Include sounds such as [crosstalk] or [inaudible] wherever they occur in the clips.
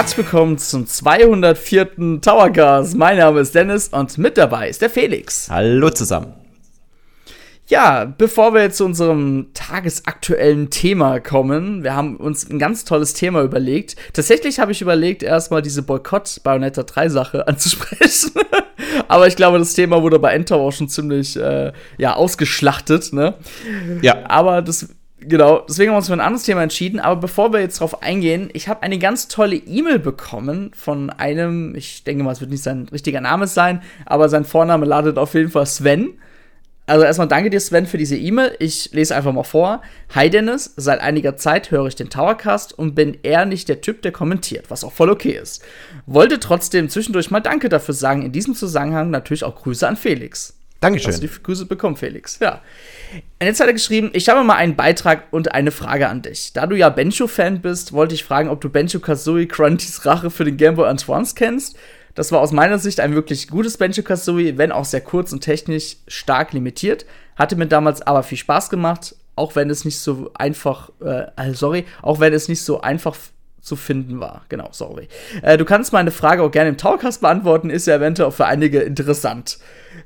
Herzlich willkommen zum 204. Towercast. Mein Name ist Dennis und mit dabei ist der Felix. Hallo zusammen. Ja, bevor wir jetzt zu unserem tagesaktuellen Thema kommen, wir haben uns ein ganz tolles Thema überlegt. Tatsächlich habe ich überlegt, erstmal diese Boykott-Bayonetta 3-Sache [laughs] anzusprechen. Aber ich glaube, das Thema wurde bei Endtower auch schon ziemlich äh, ja, ausgeschlachtet, ne? Ja. Aber das Genau, deswegen haben wir uns für ein anderes Thema entschieden. Aber bevor wir jetzt darauf eingehen, ich habe eine ganz tolle E-Mail bekommen von einem, ich denke mal, es wird nicht sein richtiger Name sein, aber sein Vorname ladet auf jeden Fall Sven. Also erstmal danke dir, Sven, für diese E-Mail. Ich lese einfach mal vor. Hi Dennis, seit einiger Zeit höre ich den Towercast und bin eher nicht der Typ, der kommentiert, was auch voll okay ist. Wollte trotzdem zwischendurch mal Danke dafür sagen. In diesem Zusammenhang natürlich auch Grüße an Felix. Dankeschön. Hast du die Grüße bekommen, Felix? Ja. Und jetzt hat er geschrieben, ich habe mal einen Beitrag und eine Frage an dich. Da du ja Bencho-Fan bist, wollte ich fragen, ob du Bencho Kazooie Grunties Rache für den Game Boy Advance kennst. Das war aus meiner Sicht ein wirklich gutes Bencho Kazooie, wenn auch sehr kurz und technisch stark limitiert. Hatte mir damals aber viel Spaß gemacht, auch wenn es nicht so einfach, äh, äh sorry, auch wenn es nicht so einfach zu finden war. Genau, sorry. Äh, du kannst meine Frage auch gerne im Towercast beantworten, ist ja eventuell auch für einige interessant.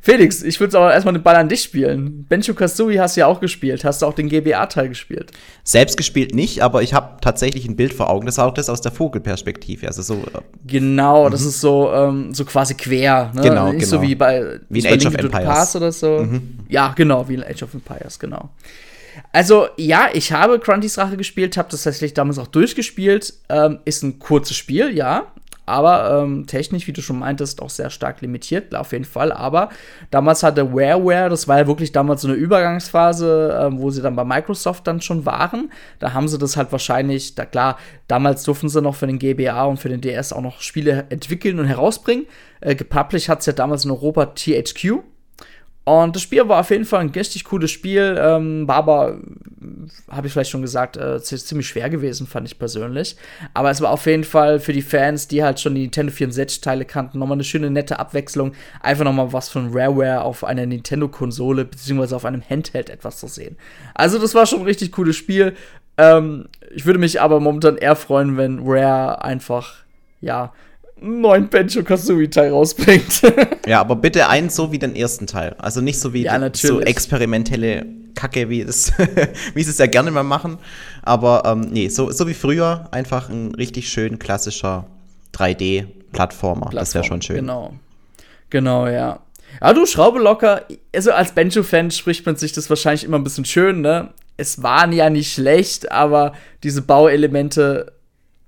Felix, ich würde aber erstmal den Ball an dich spielen. Bencho Kazooie hast du ja auch gespielt. Hast du auch den GBA-Teil gespielt? Selbst gespielt nicht, aber ich habe tatsächlich ein Bild vor Augen. Das war auch das aus der Vogelperspektive. Also so. Äh, genau, mhm. das ist so, ähm, so quasi quer. Ne? Genau, nicht genau. so wie bei, wie in Age of Empires. Pass oder so. Mhm. Ja, genau, wie in Age of Empires, genau. Also, ja, ich habe Grunty's Rache gespielt, habe das tatsächlich damals auch durchgespielt. Ähm, ist ein kurzes Spiel, ja. Aber ähm, technisch, wie du schon meintest, auch sehr stark limitiert, auf jeden Fall. Aber damals hatte WarWare, das war ja wirklich damals so eine Übergangsphase, ähm, wo sie dann bei Microsoft dann schon waren. Da haben sie das halt wahrscheinlich, da klar, damals durften sie noch für den GBA und für den DS auch noch Spiele entwickeln und herausbringen. Äh, gepublished hat es ja damals in Europa THQ. Und das Spiel war auf jeden Fall ein richtig cooles Spiel, ähm, war aber, habe ich vielleicht schon gesagt, äh, ziemlich schwer gewesen, fand ich persönlich. Aber es war auf jeden Fall für die Fans, die halt schon die Nintendo 64-Teile kannten, nochmal eine schöne, nette Abwechslung. Einfach nochmal was von Rareware auf einer Nintendo-Konsole, beziehungsweise auf einem Handheld etwas zu sehen. Also, das war schon ein richtig cooles Spiel. Ähm, ich würde mich aber momentan eher freuen, wenn Rare einfach, ja, einen neuen Benjo Kazooie Teil rausbringt. [laughs] ja, aber bitte einen so wie den ersten Teil. Also nicht so wie ja, so experimentelle Kacke, wie, das, [laughs] wie sie es ja gerne mal machen. Aber ähm, nee, so, so wie früher einfach ein richtig schön klassischer 3D-Plattformer. Das wäre schon schön. Genau. Genau, ja. Ja, du, Schraube locker. Also als Benjo-Fan spricht man sich das wahrscheinlich immer ein bisschen schön, ne? Es waren ja nicht schlecht, aber diese Bauelemente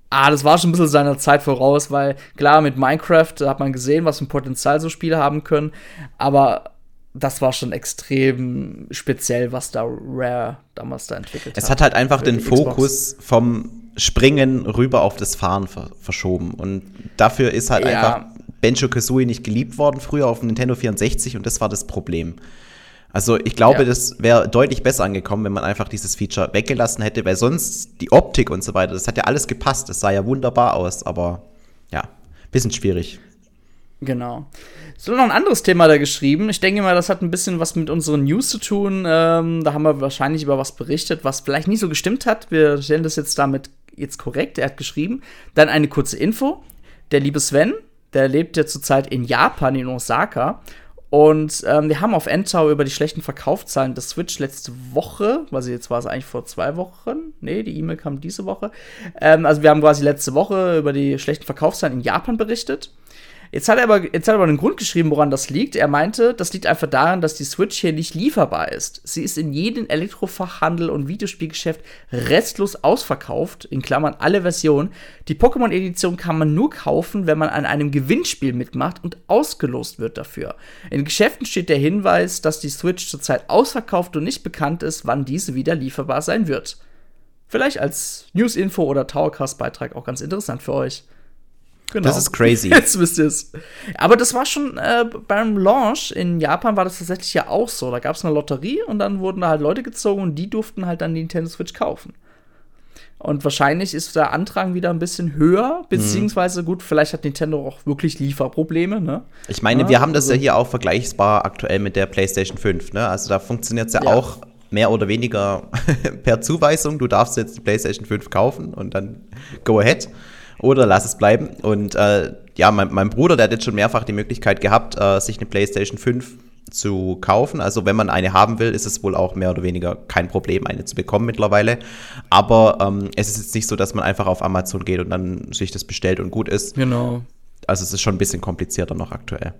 Ah, das war schon ein bisschen seiner Zeit voraus, weil klar, mit Minecraft hat man gesehen, was für ein Potenzial so Spiele haben können, aber das war schon extrem speziell, was da Rare damals da entwickelt hat. Es hat halt einfach den Xbox. Fokus vom Springen rüber auf das Fahren ver verschoben und dafür ist halt ja. einfach Benjo Kazooie nicht geliebt worden früher auf dem Nintendo 64 und das war das Problem. Also ich glaube, ja. das wäre deutlich besser angekommen, wenn man einfach dieses Feature weggelassen hätte, weil sonst die Optik und so weiter, das hat ja alles gepasst. Das sah ja wunderbar aus, aber ja, bisschen schwierig. Genau. So, noch ein anderes Thema da geschrieben. Ich denke mal, das hat ein bisschen was mit unseren News zu tun. Ähm, da haben wir wahrscheinlich über was berichtet, was vielleicht nicht so gestimmt hat. Wir stellen das jetzt damit jetzt korrekt. Er hat geschrieben. Dann eine kurze Info. Der liebe Sven, der lebt ja zurzeit in Japan, in Osaka. Und ähm, wir haben auf Endtower über die schlechten Verkaufszahlen des Switch letzte Woche, also jetzt war es eigentlich vor zwei Wochen, nee, die E-Mail kam diese Woche. Ähm, also wir haben quasi letzte Woche über die schlechten Verkaufszahlen in Japan berichtet. Jetzt hat er aber, jetzt hat er aber einen Grund geschrieben, woran das liegt. Er meinte, das liegt einfach daran, dass die Switch hier nicht lieferbar ist. Sie ist in jedem Elektrofachhandel und Videospielgeschäft restlos ausverkauft, in Klammern alle Versionen. Die Pokémon-Edition kann man nur kaufen, wenn man an einem Gewinnspiel mitmacht und ausgelost wird dafür. In Geschäften steht der Hinweis, dass die Switch zurzeit ausverkauft und nicht bekannt ist, wann diese wieder lieferbar sein wird. Vielleicht als News-Info oder Towercast-Beitrag auch ganz interessant für euch. Genau. Das ist crazy. [laughs] Jetzt wisst ihr es. Aber das war schon äh, beim Launch in Japan war das tatsächlich ja auch so. Da gab es eine Lotterie und dann wurden da halt Leute gezogen und die durften halt dann die Nintendo Switch kaufen. Und wahrscheinlich ist der Antrag wieder ein bisschen höher, beziehungsweise gut, vielleicht hat Nintendo auch wirklich Lieferprobleme, ne? Ich meine, ja, wir haben das also, ja hier auch vergleichbar aktuell mit der PlayStation 5, ne? Also da funktioniert es ja, ja, auch mehr oder weniger [laughs] per Zuweisung. Du darfst jetzt die PlayStation 5 kaufen und dann go ahead. Oder lass es bleiben. Und äh, ja, mein, mein, Bruder, der hat jetzt schon mehrfach die Möglichkeit gehabt, äh, sich eine PlayStation 5 zu kaufen. Also wenn man eine haben will, ist es wohl auch mehr oder weniger kein Problem, eine zu bekommen mittlerweile. Aber ähm, es ist jetzt nicht so, dass man einfach auf Amazon geht und dann sich das bestellt und gut ist. Genau. Also es ist schon ein bisschen komplizierter noch aktuell.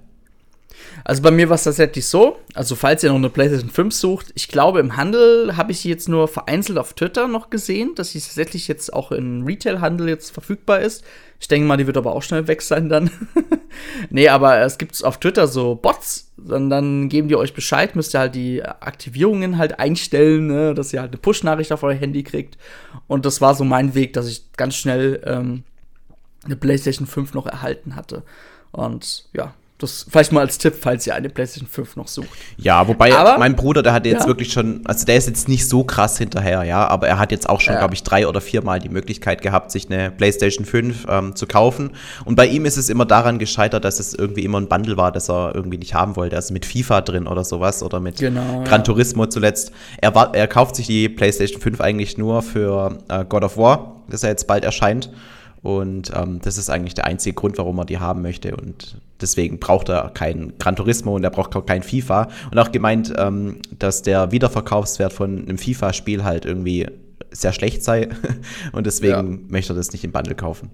Also bei mir war es tatsächlich so, also falls ihr noch eine PlayStation 5 sucht, ich glaube im Handel habe ich sie jetzt nur vereinzelt auf Twitter noch gesehen, dass sie tatsächlich jetzt auch im Retail-Handel jetzt verfügbar ist. Ich denke mal, die wird aber auch schnell weg sein dann. [laughs] nee, aber es gibt auf Twitter so Bots, dann, dann geben die euch Bescheid, müsst ihr halt die Aktivierungen halt einstellen, ne, dass ihr halt eine Push-Nachricht auf euer Handy kriegt. Und das war so mein Weg, dass ich ganz schnell ähm, eine PlayStation 5 noch erhalten hatte. Und ja, das vielleicht mal als Tipp, falls ihr eine PlayStation 5 noch sucht. Ja, wobei aber, mein Bruder, der hat jetzt ja. wirklich schon, also der ist jetzt nicht so krass hinterher, ja, aber er hat jetzt auch schon, ja. glaube ich, drei oder viermal die Möglichkeit gehabt, sich eine PlayStation 5 ähm, zu kaufen. Und bei ihm ist es immer daran gescheitert, dass es irgendwie immer ein Bundle war, das er irgendwie nicht haben wollte. Also mit FIFA drin oder sowas oder mit genau, Gran ja. Turismo zuletzt. Er, war, er kauft sich die PlayStation 5 eigentlich nur für äh, God of War, das ja jetzt bald erscheint. Und ähm, das ist eigentlich der einzige Grund, warum er die haben möchte. Und deswegen braucht er keinen Gran Turismo und er braucht auch kein FIFA. Und auch gemeint, ähm, dass der Wiederverkaufswert von einem FIFA-Spiel halt irgendwie sehr schlecht sei. [laughs] und deswegen ja. möchte er das nicht im Bundle kaufen.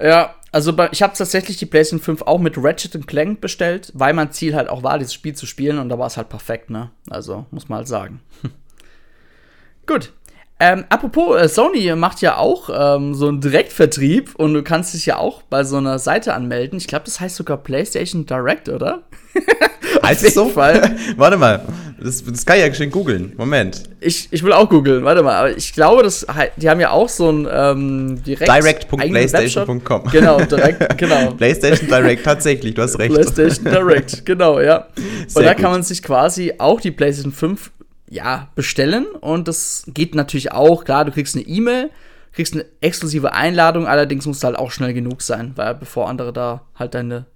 Ja, also ich habe tatsächlich die PlayStation 5 auch mit Ratchet Clank bestellt, weil mein Ziel halt auch war, dieses Spiel zu spielen und da war es halt perfekt, ne? Also, muss man halt sagen. [laughs] Gut, ähm, apropos, äh, Sony macht ja auch ähm, so einen Direktvertrieb und du kannst dich ja auch bei so einer Seite anmelden. Ich glaube, das heißt sogar PlayStation Direct, oder? [laughs] heißt es so? Fall. [laughs] Warte mal, das, das kann ich ja schön googeln. Moment. Ich, ich will auch googeln, warte mal. Aber ich glaube, das, die haben ja auch so ein ähm, Direkt Direct.playstation.com. Genau, direkt, [laughs] genau. PlayStation Direct, tatsächlich, du hast recht. PlayStation Direct, genau, ja. Sehr und da gut. kann man sich quasi auch die PlayStation 5 ja, bestellen und das geht natürlich auch. Klar, du kriegst eine E-Mail, kriegst eine exklusive Einladung, allerdings muss halt auch schnell genug sein, weil bevor andere da halt deine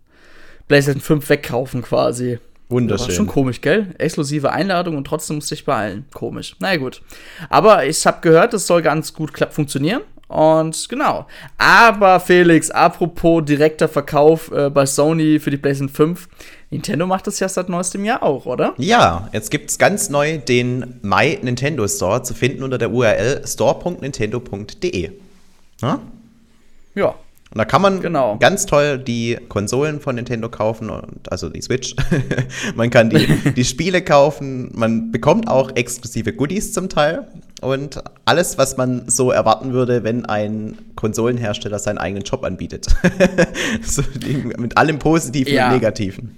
PlayStation 5 wegkaufen quasi. Wunderschön. War schon komisch, gell? Exklusive Einladung und trotzdem musst du dich beeilen. Komisch. Na naja, gut. Aber ich habe gehört, es soll ganz gut funktionieren. Und genau. Aber Felix, apropos direkter Verkauf äh, bei Sony für die PlayStation 5. Nintendo macht das ja seit neuestem Jahr auch, oder? Ja, jetzt gibt es ganz neu den My Nintendo Store zu finden unter der URL store.nintendo.de. Ja? ja. Und da kann man genau. ganz toll die Konsolen von Nintendo kaufen, und, also die Switch. [laughs] man kann die, [laughs] die Spiele kaufen, man bekommt auch exklusive Goodies zum Teil und alles, was man so erwarten würde, wenn ein Konsolenhersteller seinen eigenen Job anbietet. [laughs] so mit allem Positiven ja. und Negativen.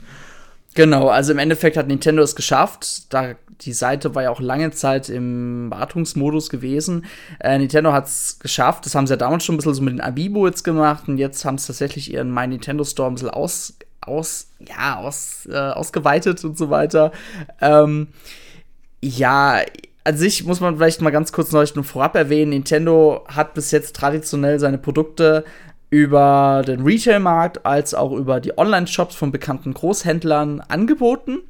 Genau, also im Endeffekt hat Nintendo es geschafft. Da die Seite war ja auch lange Zeit im Wartungsmodus gewesen. Äh, Nintendo hat es geschafft. Das haben sie ja damals schon ein bisschen so mit den Amiibo jetzt gemacht und jetzt haben sie tatsächlich ihren My Nintendo Store ein bisschen aus, aus, ja, aus, äh, ausgeweitet und so weiter. Ähm, ja, an sich muss man vielleicht mal ganz kurz noch vorab erwähnen, Nintendo hat bis jetzt traditionell seine Produkte über den Retail-Markt als auch über die Online-Shops von bekannten Großhändlern angeboten.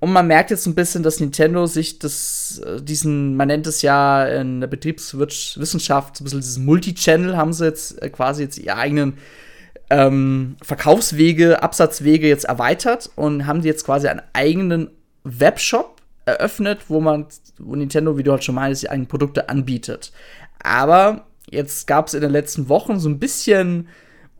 Und man merkt jetzt ein bisschen, dass Nintendo sich das, äh, diesen, man nennt es ja in der Betriebswissenschaft, so ein bisschen diesen Multi-Channel, haben sie jetzt äh, quasi jetzt ihre eigenen ähm, Verkaufswege, Absatzwege jetzt erweitert und haben jetzt quasi einen eigenen Webshop eröffnet, wo man, wo Nintendo, wie du halt schon meinst, die eigenen Produkte anbietet. Aber Jetzt gab es in den letzten Wochen so ein bisschen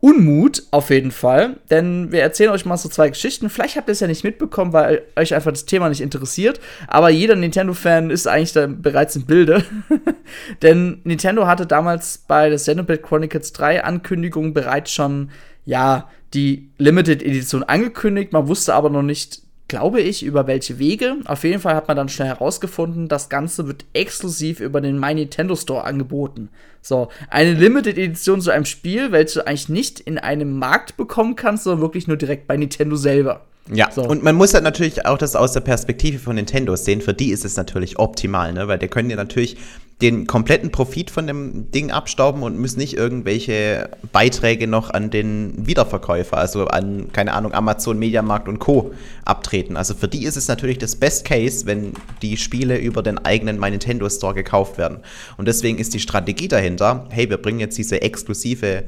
Unmut auf jeden Fall, denn wir erzählen euch mal so zwei Geschichten. Vielleicht habt ihr es ja nicht mitbekommen, weil euch einfach das Thema nicht interessiert, aber jeder Nintendo-Fan ist eigentlich da bereits im Bilde. [laughs] denn Nintendo hatte damals bei der Xenoblade Chronicles 3 Ankündigung bereits schon, ja, die Limited Edition angekündigt. Man wusste aber noch nicht glaube ich, über welche Wege. Auf jeden Fall hat man dann schnell herausgefunden, das Ganze wird exklusiv über den My Nintendo Store angeboten. So, eine Limited Edition zu einem Spiel, welche du eigentlich nicht in einem Markt bekommen kannst, sondern wirklich nur direkt bei Nintendo selber. Ja, so. und man muss halt natürlich auch das aus der Perspektive von Nintendo sehen. Für die ist es natürlich optimal, ne? weil die können ja natürlich den kompletten Profit von dem Ding abstauben und müssen nicht irgendwelche Beiträge noch an den Wiederverkäufer, also an, keine Ahnung, Amazon, Mediamarkt und Co. abtreten. Also für die ist es natürlich das Best Case, wenn die Spiele über den eigenen My Nintendo Store gekauft werden. Und deswegen ist die Strategie dahinter, hey, wir bringen jetzt diese exklusive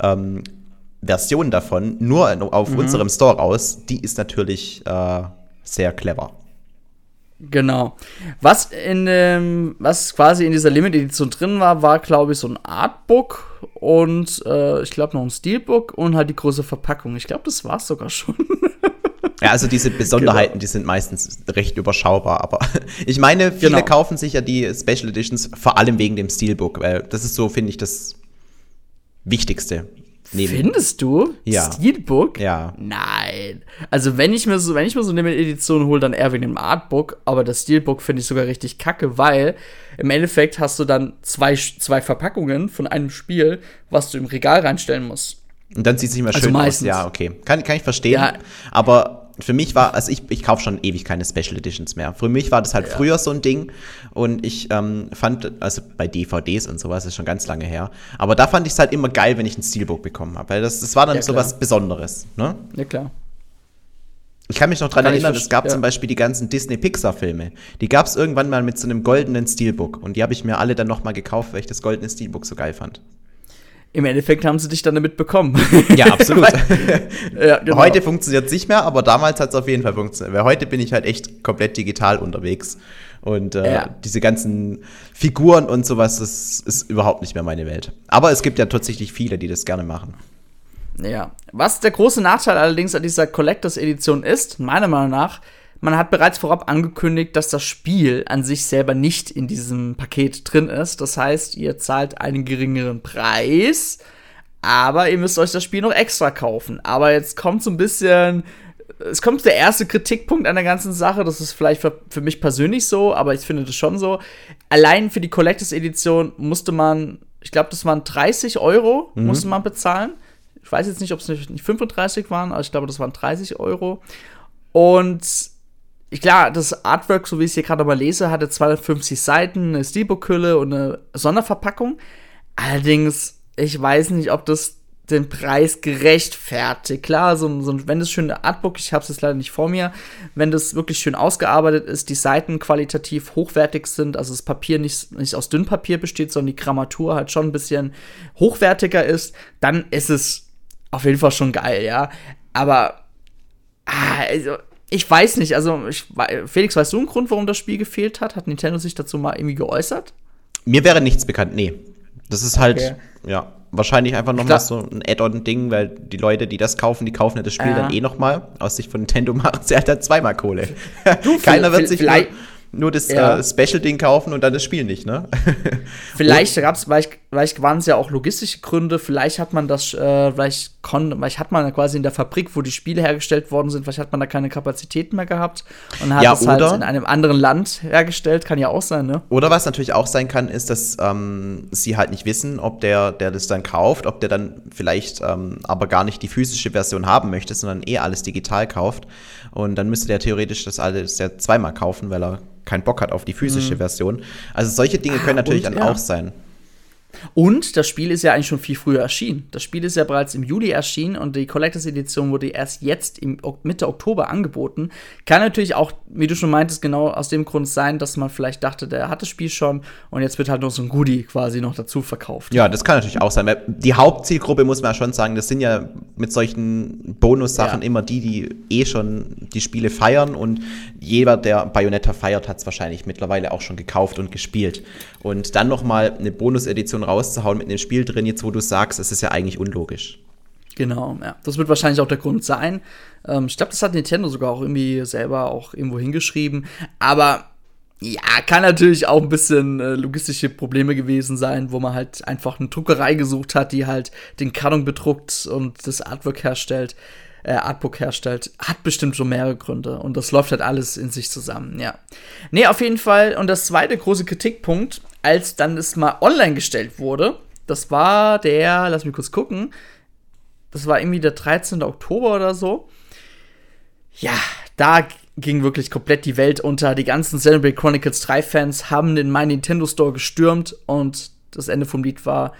ähm, Version davon nur auf mhm. unserem Store raus, die ist natürlich äh, sehr clever. Genau. Was in dem, was quasi in dieser Limited Edition drin war, war, glaube ich, so ein Artbook und äh, ich glaube noch ein Steelbook und halt die große Verpackung. Ich glaube, das war es sogar schon. ja, also diese [laughs] Besonderheiten, genau. die sind meistens recht überschaubar, aber [laughs] ich meine, viele genau. kaufen sich ja die Special Editions vor allem wegen dem Steelbook, weil das ist so, finde ich, das Wichtigste Neben. Findest du? Ja. Steelbook? Ja. Nein. Also wenn ich mir so, wenn ich mir so eine Edition hole, dann eher wegen dem Artbook, aber das Steelbook finde ich sogar richtig kacke, weil im Endeffekt hast du dann zwei, zwei Verpackungen von einem Spiel, was du im Regal reinstellen musst. Und dann sieht es nicht mehr also schön meistens. aus. Ja, okay. Kann, kann ich verstehen. Ja. Aber für mich war, also ich, ich kaufe schon ewig keine Special Editions mehr. Für mich war das halt ja. früher so ein Ding und ich ähm, fand, also bei DVDs und sowas ist schon ganz lange her, aber da fand ich es halt immer geil, wenn ich ein Steelbook bekommen habe, weil das, das war dann ja, so was Besonderes. Ne? Ja, klar. Ich kann mich noch daran erinnern, es gab ja. zum Beispiel die ganzen Disney-Pixar-Filme. Die gab es irgendwann mal mit so einem goldenen Steelbook und die habe ich mir alle dann nochmal gekauft, weil ich das goldene Steelbook so geil fand im Endeffekt haben sie dich dann damit bekommen. [laughs] Ja, absolut. [laughs] ja, genau. Heute funktioniert es nicht mehr, aber damals hat es auf jeden Fall funktioniert. Weil heute bin ich halt echt komplett digital unterwegs. Und äh, ja. diese ganzen Figuren und sowas, das ist überhaupt nicht mehr meine Welt. Aber es gibt ja tatsächlich viele, die das gerne machen. Ja. Was der große Nachteil allerdings an dieser Collectors Edition ist, meiner Meinung nach, man hat bereits vorab angekündigt, dass das Spiel an sich selber nicht in diesem Paket drin ist. Das heißt, ihr zahlt einen geringeren Preis, aber ihr müsst euch das Spiel noch extra kaufen. Aber jetzt kommt so ein bisschen es kommt der erste Kritikpunkt an der ganzen Sache. Das ist vielleicht für, für, mich persönlich so, aber ich finde das schon so. Allein für die Collectors Edition musste man, ich glaube, das waren 30 Euro, mhm. musste man bezahlen. Ich weiß jetzt nicht, ob es nicht 35 waren, aber ich glaube, das waren 30 Euro. Und klar, das Artwork, so wie ich es hier gerade mal lese, hatte 250 Seiten, eine Steelbook-Hülle und eine Sonderverpackung. Allerdings, ich weiß nicht, ob das den Preis gerechtfertigt. Klar, so, so wenn das schöne Artbook, ich habe es jetzt leider nicht vor mir, wenn das wirklich schön ausgearbeitet ist, die Seiten qualitativ hochwertig sind, also das Papier nicht, nicht aus Dünnpapier besteht, sondern die Grammatur halt schon ein bisschen hochwertiger ist, dann ist es auf jeden Fall schon geil, ja. Aber ah, also, ich weiß nicht, also ich, Felix, weißt du einen Grund, warum das Spiel gefehlt hat? Hat Nintendo sich dazu mal irgendwie geäußert? Mir wäre nichts bekannt, nee. Das ist halt, okay. ja, wahrscheinlich einfach noch mal so ein Add-on-Ding, weil die Leute, die das kaufen, die kaufen ja das Spiel ja. dann eh noch mal. Aus Sicht von Nintendo [laughs] macht sie halt dann zweimal Kohle. Keiner wird sich vielleicht nur das ja. äh, Special-Ding kaufen und dann das Spiel nicht, ne? [laughs] vielleicht gab es, vielleicht, vielleicht waren es ja auch logistische Gründe, vielleicht hat man das, äh, vielleicht, kon, vielleicht hat man quasi in der Fabrik, wo die Spiele hergestellt worden sind, vielleicht hat man da keine Kapazitäten mehr gehabt und hat ja, es halt in einem anderen Land hergestellt, kann ja auch sein, ne? Oder was natürlich auch sein kann, ist, dass ähm, sie halt nicht wissen, ob der, der das dann kauft, ob der dann vielleicht ähm, aber gar nicht die physische Version haben möchte, sondern eh alles digital kauft. Und dann müsste der theoretisch das alles ja zweimal kaufen, weil er keinen Bock hat auf die physische mhm. Version. Also solche Dinge können ah, natürlich und, dann ja. auch sein. Und das Spiel ist ja eigentlich schon viel früher erschienen. Das Spiel ist ja bereits im Juli erschienen und die Collectors Edition wurde erst jetzt im Mitte Oktober angeboten. Kann natürlich auch, wie du schon meintest, genau aus dem Grund sein, dass man vielleicht dachte, der hat das Spiel schon und jetzt wird halt noch so ein Goodie quasi noch dazu verkauft. Ja, das kann natürlich auch sein. Die Hauptzielgruppe muss man ja schon sagen, das sind ja mit solchen Bonussachen ja. immer die, die eh schon die Spiele feiern und jeder, der Bayonetta feiert, hat es wahrscheinlich mittlerweile auch schon gekauft und gespielt. Und dann noch mal eine Bonus-Edition rauszuhauen mit einem Spiel drin, jetzt wo du sagst, es ist ja eigentlich unlogisch. Genau, ja. Das wird wahrscheinlich auch der Grund sein. Ähm, ich glaube, das hat Nintendo sogar auch irgendwie selber auch irgendwo hingeschrieben. Aber ja, kann natürlich auch ein bisschen äh, logistische Probleme gewesen sein, wo man halt einfach eine Druckerei gesucht hat, die halt den Karton bedruckt und das Artwork herstellt, äh, Artbook herstellt. Hat bestimmt schon mehrere Gründe und das läuft halt alles in sich zusammen, ja. Nee, auf jeden Fall. Und das zweite große Kritikpunkt als dann es mal online gestellt wurde. Das war der, lass mich kurz gucken, das war irgendwie der 13. Oktober oder so. Ja, da ging wirklich komplett die Welt unter. Die ganzen Xenoblade Chronicles 3 Fans haben den My Nintendo Store gestürmt und das Ende vom Lied war,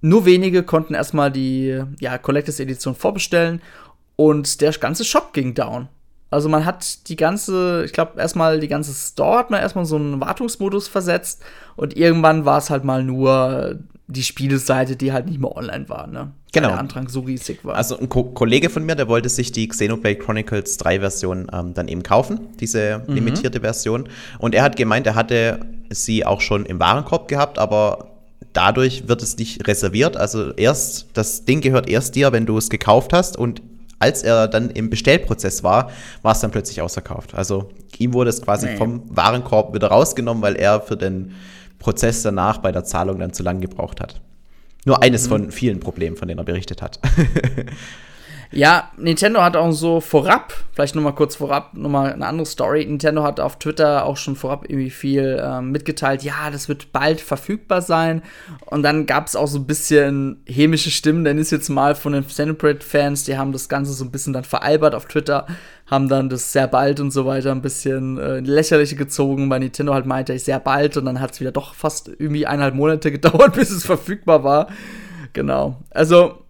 nur wenige konnten erstmal die ja, Collectors Edition vorbestellen und der ganze Shop ging down. Also man hat die ganze, ich glaube erstmal die ganze Store hat man erstmal so einen Wartungsmodus versetzt und irgendwann war es halt mal nur die Spieleseite, die halt nicht mehr online war, ne? Genau. Weil der Andrang so riesig war. Also ein Ko Kollege von mir, der wollte sich die Xenoblade Chronicles 3 Version ähm, dann eben kaufen, diese mhm. limitierte Version. Und er hat gemeint, er hatte sie auch schon im Warenkorb gehabt, aber dadurch wird es nicht reserviert. Also erst, das Ding gehört erst dir, wenn du es gekauft hast und als er dann im Bestellprozess war, war es dann plötzlich ausverkauft. Also ihm wurde es quasi nee. vom Warenkorb wieder rausgenommen, weil er für den Prozess danach bei der Zahlung dann zu lang gebraucht hat. Nur eines mhm. von vielen Problemen, von denen er berichtet hat. [laughs] Ja, Nintendo hat auch so vorab, vielleicht nur mal kurz vorab, nur mal eine andere Story. Nintendo hat auf Twitter auch schon vorab irgendwie viel ähm, mitgeteilt, ja, das wird bald verfügbar sein. Und dann gab es auch so ein bisschen hämische Stimmen, denn ist jetzt mal von den Xenoblade-Fans, die haben das Ganze so ein bisschen dann veralbert auf Twitter, haben dann das sehr bald und so weiter ein bisschen äh, lächerliche gezogen, weil Nintendo halt meinte, ich sehr bald und dann hat es wieder doch fast irgendwie eineinhalb Monate [laughs] gedauert, bis es verfügbar war. Genau. Also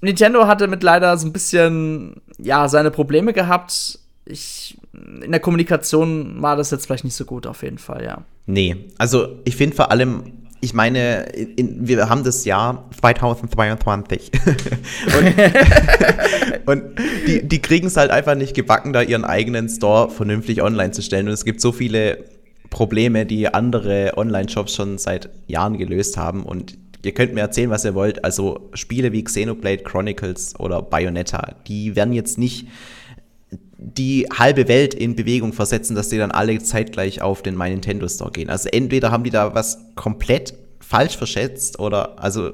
Nintendo hatte mit leider so ein bisschen, ja, seine Probleme gehabt. Ich, in der Kommunikation war das jetzt vielleicht nicht so gut, auf jeden Fall, ja. Nee, also ich finde vor allem, ich meine, in, wir haben das Jahr 2022. [laughs] und, [laughs] und die, die kriegen es halt einfach nicht gebacken, da ihren eigenen Store vernünftig online zu stellen. Und es gibt so viele Probleme, die andere Online-Shops schon seit Jahren gelöst haben. Und ihr könnt mir erzählen, was ihr wollt. Also Spiele wie Xenoblade Chronicles oder Bayonetta, die werden jetzt nicht die halbe Welt in Bewegung versetzen, dass die dann alle zeitgleich auf den My Nintendo Store gehen. Also entweder haben die da was komplett falsch verschätzt oder also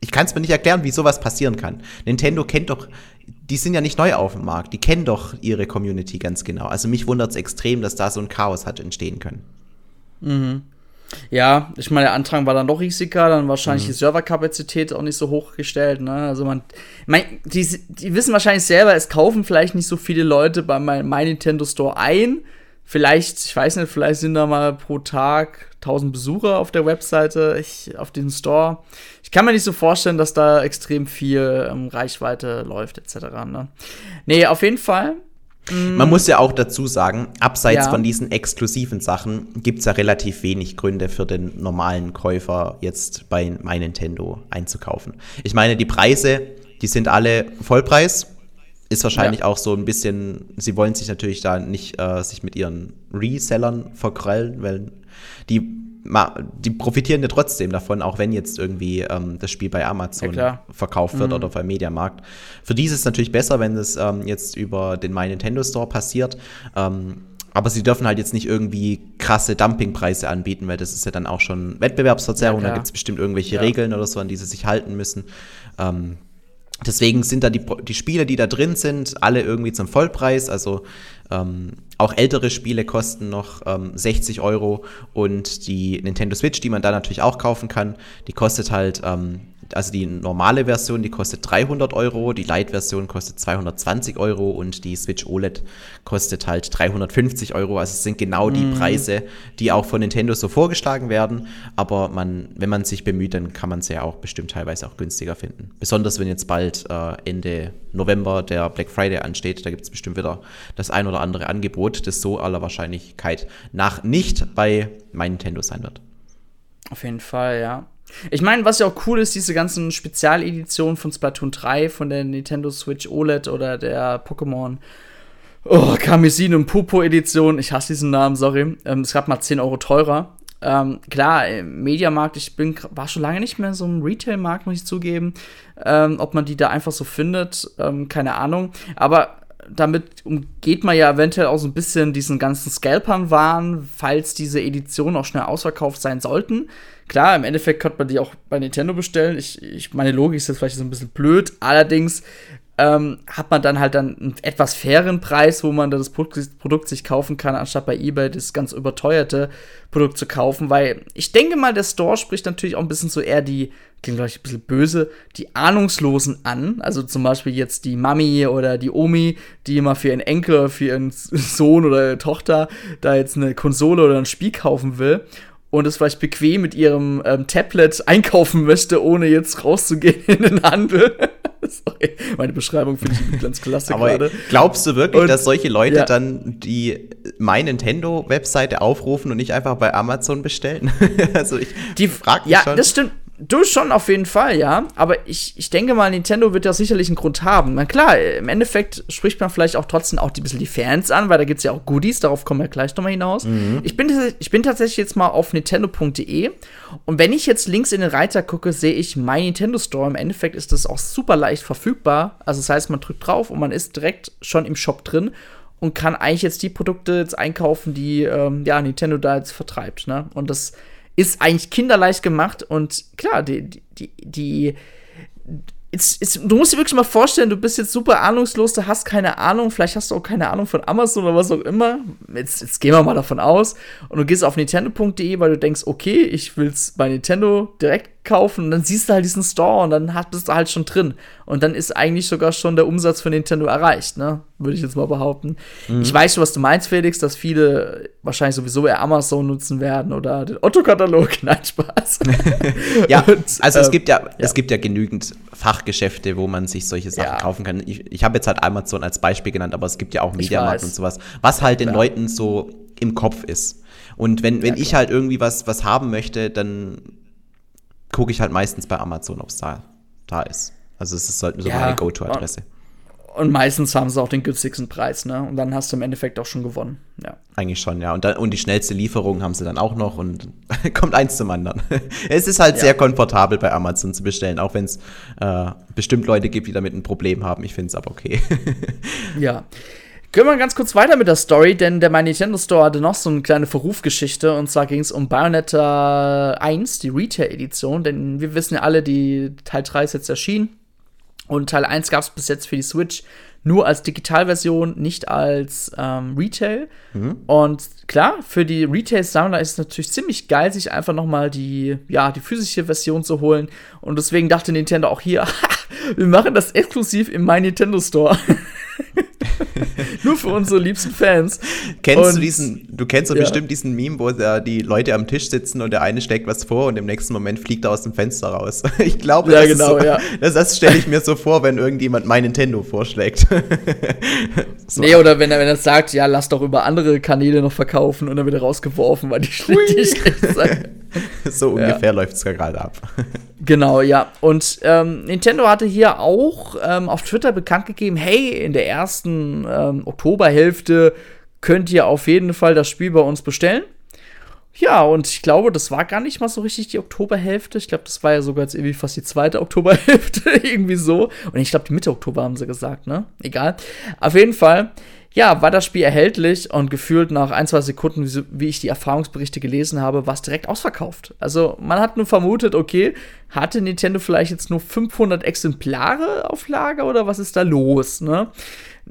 ich kann es mir nicht erklären, wie sowas passieren kann. Nintendo kennt doch, die sind ja nicht neu auf dem Markt, die kennen doch ihre Community ganz genau. Also mich wundert es extrem, dass da so ein Chaos hat entstehen können. Mhm. Ja, ich meine, der Antrag war dann doch riesiger, dann wahrscheinlich mhm. die Serverkapazität auch nicht so hochgestellt. Ne? Also man, mein, die, die wissen wahrscheinlich selber, es kaufen vielleicht nicht so viele Leute bei meinem My Nintendo Store ein. Vielleicht, ich weiß nicht, vielleicht sind da mal pro Tag 1000 Besucher auf der Webseite, ich, auf diesem Store. Ich kann mir nicht so vorstellen, dass da extrem viel ähm, Reichweite läuft, etc. Ne? Nee, auf jeden Fall Man muss ja auch dazu sagen, abseits ja. von diesen exklusiven Sachen gibt es ja relativ wenig Gründe für den normalen Käufer jetzt bei My Nintendo einzukaufen. Ich meine, die Preise, die sind alle Vollpreis. Ist wahrscheinlich ja. auch so ein bisschen, sie wollen sich natürlich da nicht äh, sich mit ihren Resellern verkrallen, weil die die profitieren ja trotzdem davon, auch wenn jetzt irgendwie ähm, das Spiel bei Amazon ja, verkauft wird mhm. oder beim Mediamarkt. Für die ist es natürlich besser, wenn es ähm, jetzt über den My Nintendo Store passiert. Ähm, aber sie dürfen halt jetzt nicht irgendwie krasse Dumpingpreise anbieten, weil das ist ja dann auch schon Wettbewerbsverzerrung. Ja, da gibt es bestimmt irgendwelche. Regeln oder so, an die sie sich halten müssen. Ähm, deswegen sind da die, die Spiele, die da drin sind, alle irgendwie zum Vollpreis. Also ähm, auch ältere Spiele kosten noch ähm, 60 Euro und die Nintendo Switch, die man da natürlich auch kaufen kann, die kostet halt ähm, also die normale Version, die kostet 300 Euro, die Lite-Version kostet 220 Euro und die Switch OLED kostet halt 350 Euro. Also es sind genau die mhm. Preise, die auch von Nintendo so vorgeschlagen werden. Aber man, wenn man sich bemüht, dann kann man es ja auch bestimmt teilweise auch günstiger finden. Besonders wenn jetzt bald äh, Ende November der Black Friday ansteht, da gibt es bestimmt wieder das ein oder andere Angebot, das so aller Wahrscheinlichkeit nach nicht bei mein Nintendo sein wird. Auf jeden Fall, ja. Ich meine, was ja auch cool ist, diese ganzen Spezialeditionen von Splatoon 3, von der Nintendo Switch OLED oder der Pokémon oh, Kamisin und Pupo Edition. Ich hasse diesen Namen, sorry. Ähm, es gab mal 10 Euro teurer. Ähm, klar, im Mediamarkt, ich bin, war schon lange nicht mehr so im Retail-Markt, muss ich zugeben. Ähm, ob man die da einfach so findet, ähm, keine Ahnung. Aber damit umgeht man ja eventuell auch so ein bisschen diesen ganzen Scalpern-Wahn, falls diese Editionen auch schnell ausverkauft sein sollten. Klar, im Endeffekt könnte man die auch bei Nintendo bestellen. Ich, ich meine Logik ist jetzt vielleicht so ein bisschen blöd. Allerdings ähm, hat man dann halt dann einen etwas fairen Preis, wo man das Produkt sich kaufen kann, anstatt bei eBay das ganz überteuerte Produkt zu kaufen, weil ich denke mal, der Store spricht natürlich auch ein bisschen so eher die, klingt gleich ein bisschen böse, die Ahnungslosen an. Also zum Beispiel jetzt die Mami oder die Omi, die immer für ihren Enkel für ihren Sohn oder Tochter da jetzt eine Konsole oder ein Spiel kaufen will und es vielleicht bequem mit ihrem ähm, Tablet einkaufen möchte, ohne jetzt rauszugehen [laughs] in den Handel. [laughs] Sorry, meine Beschreibung finde ich ganz klasse Aber gerade. Glaubst du wirklich, und, dass solche Leute ja. dann die My Nintendo-Webseite aufrufen und nicht einfach bei Amazon bestellen? [laughs] also ich die frage mich ja, schon. das stimmt. Du schon auf jeden Fall, ja. Aber ich, ich denke mal, Nintendo wird ja sicherlich einen Grund haben. Na klar, im Endeffekt spricht man vielleicht auch trotzdem auch ein bisschen die Fans an, weil da gibt es ja auch Goodies, darauf kommen wir gleich nochmal hinaus. Mhm. Ich, bin, ich bin tatsächlich jetzt mal auf nintendo.de und wenn ich jetzt links in den Reiter gucke, sehe ich My Nintendo Store. Im Endeffekt ist das auch super leicht verfügbar. Also das heißt, man drückt drauf und man ist direkt schon im Shop drin und kann eigentlich jetzt die Produkte jetzt einkaufen, die ähm, ja, Nintendo da jetzt vertreibt. Ne? Und das ist eigentlich kinderleicht gemacht und klar, die, die, die, Jetzt, jetzt, du musst dir wirklich mal vorstellen, du bist jetzt super ahnungslos, du hast keine Ahnung, vielleicht hast du auch keine Ahnung von Amazon oder was auch immer. Jetzt, jetzt gehen wir mal davon aus. Und du gehst auf nintendo.de, weil du denkst, okay, ich will es bei Nintendo direkt kaufen und dann siehst du halt diesen Store und dann bist du halt schon drin. Und dann ist eigentlich sogar schon der Umsatz für Nintendo erreicht, ne? Würde ich jetzt mal behaupten. Mhm. Ich weiß schon, was du meinst, Felix, dass viele wahrscheinlich sowieso eher Amazon nutzen werden oder den Otto-Katalog. [laughs] Nein, Spaß. [laughs] ja, und, also es ähm, gibt ja, ja, es gibt ja genügend Fachgeschäfte, wo man sich solche Sachen ja. kaufen kann. Ich, ich habe jetzt halt Amazon als Beispiel genannt, aber es gibt ja auch Mediamarkt und sowas, was halt den Leuten so im Kopf ist. Und wenn, wenn ja, ich halt irgendwie was, was haben möchte, dann gucke ich halt meistens bei Amazon, ob es da, da ist. Also es ist halt so ja, meine Go-To-Adresse. Und meistens haben sie auch den günstigsten Preis, ne? Und dann hast du im Endeffekt auch schon gewonnen. Ja. Eigentlich schon, ja. Und, dann, und die schnellste Lieferung haben sie dann auch noch und [laughs] kommt eins zum anderen. [laughs] es ist halt ja. sehr komfortabel bei Amazon zu bestellen, auch wenn es äh, bestimmt Leute gibt, die damit ein Problem haben. Ich finde es aber okay. [laughs] ja. Gehen wir ganz kurz weiter mit der Story, denn der My Nintendo Store hatte noch so eine kleine Verrufgeschichte und zwar ging es um Bayonetta 1, die Retail-Edition, denn wir wissen ja alle, die Teil 3 ist jetzt erschienen und Teil 1 gab es bis jetzt für die Switch nur als Digitalversion, nicht als ähm, Retail. Mhm. Und klar, für die Retail-Sammler ist es natürlich ziemlich geil, sich einfach noch mal die, ja, die physische Version zu holen. Und deswegen dachte Nintendo auch hier, [laughs] wir machen das exklusiv im My Nintendo Store. [laughs] [laughs] Nur für unsere liebsten Fans. Kennst und, du diesen, du kennst doch ja. bestimmt diesen Meme, wo da die Leute am Tisch sitzen und der eine schlägt was vor und im nächsten Moment fliegt er aus dem Fenster raus. [laughs] Ich glaube, ja, das, genau, so, ja. [laughs] das, das stelle ich mir so vor, wenn irgendjemand mein Nintendo vorschlägt. so. Nee, oder wenn er, wenn er sagt, ja, lass doch über andere Kanäle noch verkaufen und dann wird er rausgeworfen, weil die schlecht [laughs] So ungefähr ja. läuft es gerade ab. [laughs] Genau, ja. Und ähm, Nintendo hatte hier auch ähm, auf Twitter bekannt gegeben, hey, in der ersten ähm, Oktoberhälfte könnt ihr auf jeden Fall das Spiel bei uns bestellen. Ja, und ich glaube, das war gar nicht mal so richtig die Oktoberhälfte. Ich glaube, das war ja sogar jetzt irgendwie fast die zweite [laughs] Oktoberhälfte, irgendwie so. Und ich glaube, die Mitte Oktober haben sie gesagt, ne? Egal. Auf jeden Fall ja, war das Spiel erhältlich und gefühlt nach ein, zwei Sekunden, wie ich die Erfahrungsberichte gelesen habe, war es direkt ausverkauft. Also man hat nur vermutet, okay, hatte Nintendo vielleicht jetzt nur 500 Exemplare auf Lager oder was ist da los, ne?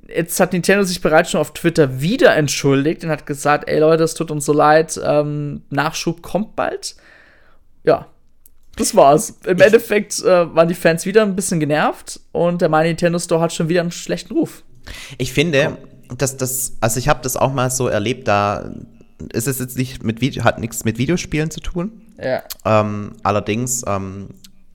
Jetzt hat Nintendo sich bereits schon auf Twitter wieder entschuldigt und hat gesagt, ey Leute, es tut uns so leid, ähm, Nachschub kommt bald. Ja, das war's. Im ich Endeffekt äh, waren die Fans wieder ein bisschen genervt und der My Nintendo Store hat schon wieder einen schlechten Ruf. Ich finde, das, das, also ich habe das auch mal so erlebt, da ist es jetzt nicht mit Video, hat nichts mit Videospielen zu tun. Ja. Ähm, allerdings ähm,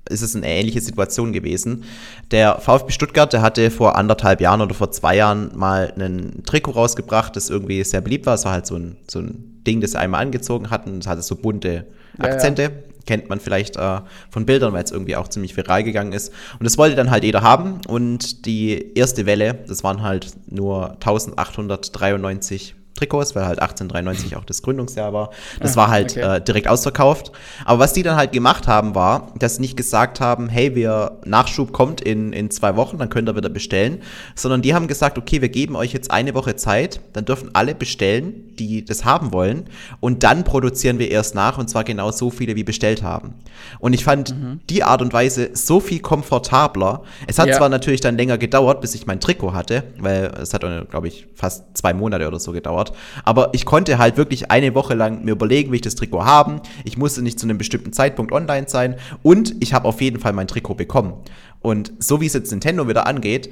ist es eine ähnliche Situation gewesen. Der VfB Stuttgart, der hatte vor anderthalb Jahren oder vor zwei Jahren mal ein Trikot rausgebracht, das irgendwie sehr beliebt war. Es war halt so ein, so ein Ding, das sie einmal angezogen hatten. Es hatte so bunte Akzente. Ja, ja kennt man vielleicht äh, von Bildern, weil es irgendwie auch ziemlich viral gegangen ist. Und das wollte dann halt jeder haben. Und die erste Welle, das waren halt nur 1893 Trikots, weil halt 1893 auch das Gründungsjahr war. Das war halt okay. äh, direkt ausverkauft. Aber was die dann halt gemacht haben, war, dass sie nicht gesagt haben, hey, wir Nachschub kommt in, in zwei Wochen, dann könnt ihr wieder bestellen, sondern die haben gesagt, okay, wir geben euch jetzt eine Woche Zeit, dann dürfen alle bestellen, die das haben wollen, und dann produzieren wir erst nach, und zwar genau so viele, wie bestellt haben. Und ich fand mhm. die Art und Weise so viel komfortabler. Es hat ja. zwar natürlich dann länger gedauert, bis ich mein Trikot hatte, weil es hat, glaube ich, fast zwei Monate oder so gedauert. Aber ich konnte halt wirklich eine Woche lang mir überlegen, wie ich das Trikot haben. Ich musste nicht zu einem bestimmten Zeitpunkt online sein und ich habe auf jeden Fall mein Trikot bekommen. Und so wie es jetzt Nintendo wieder angeht,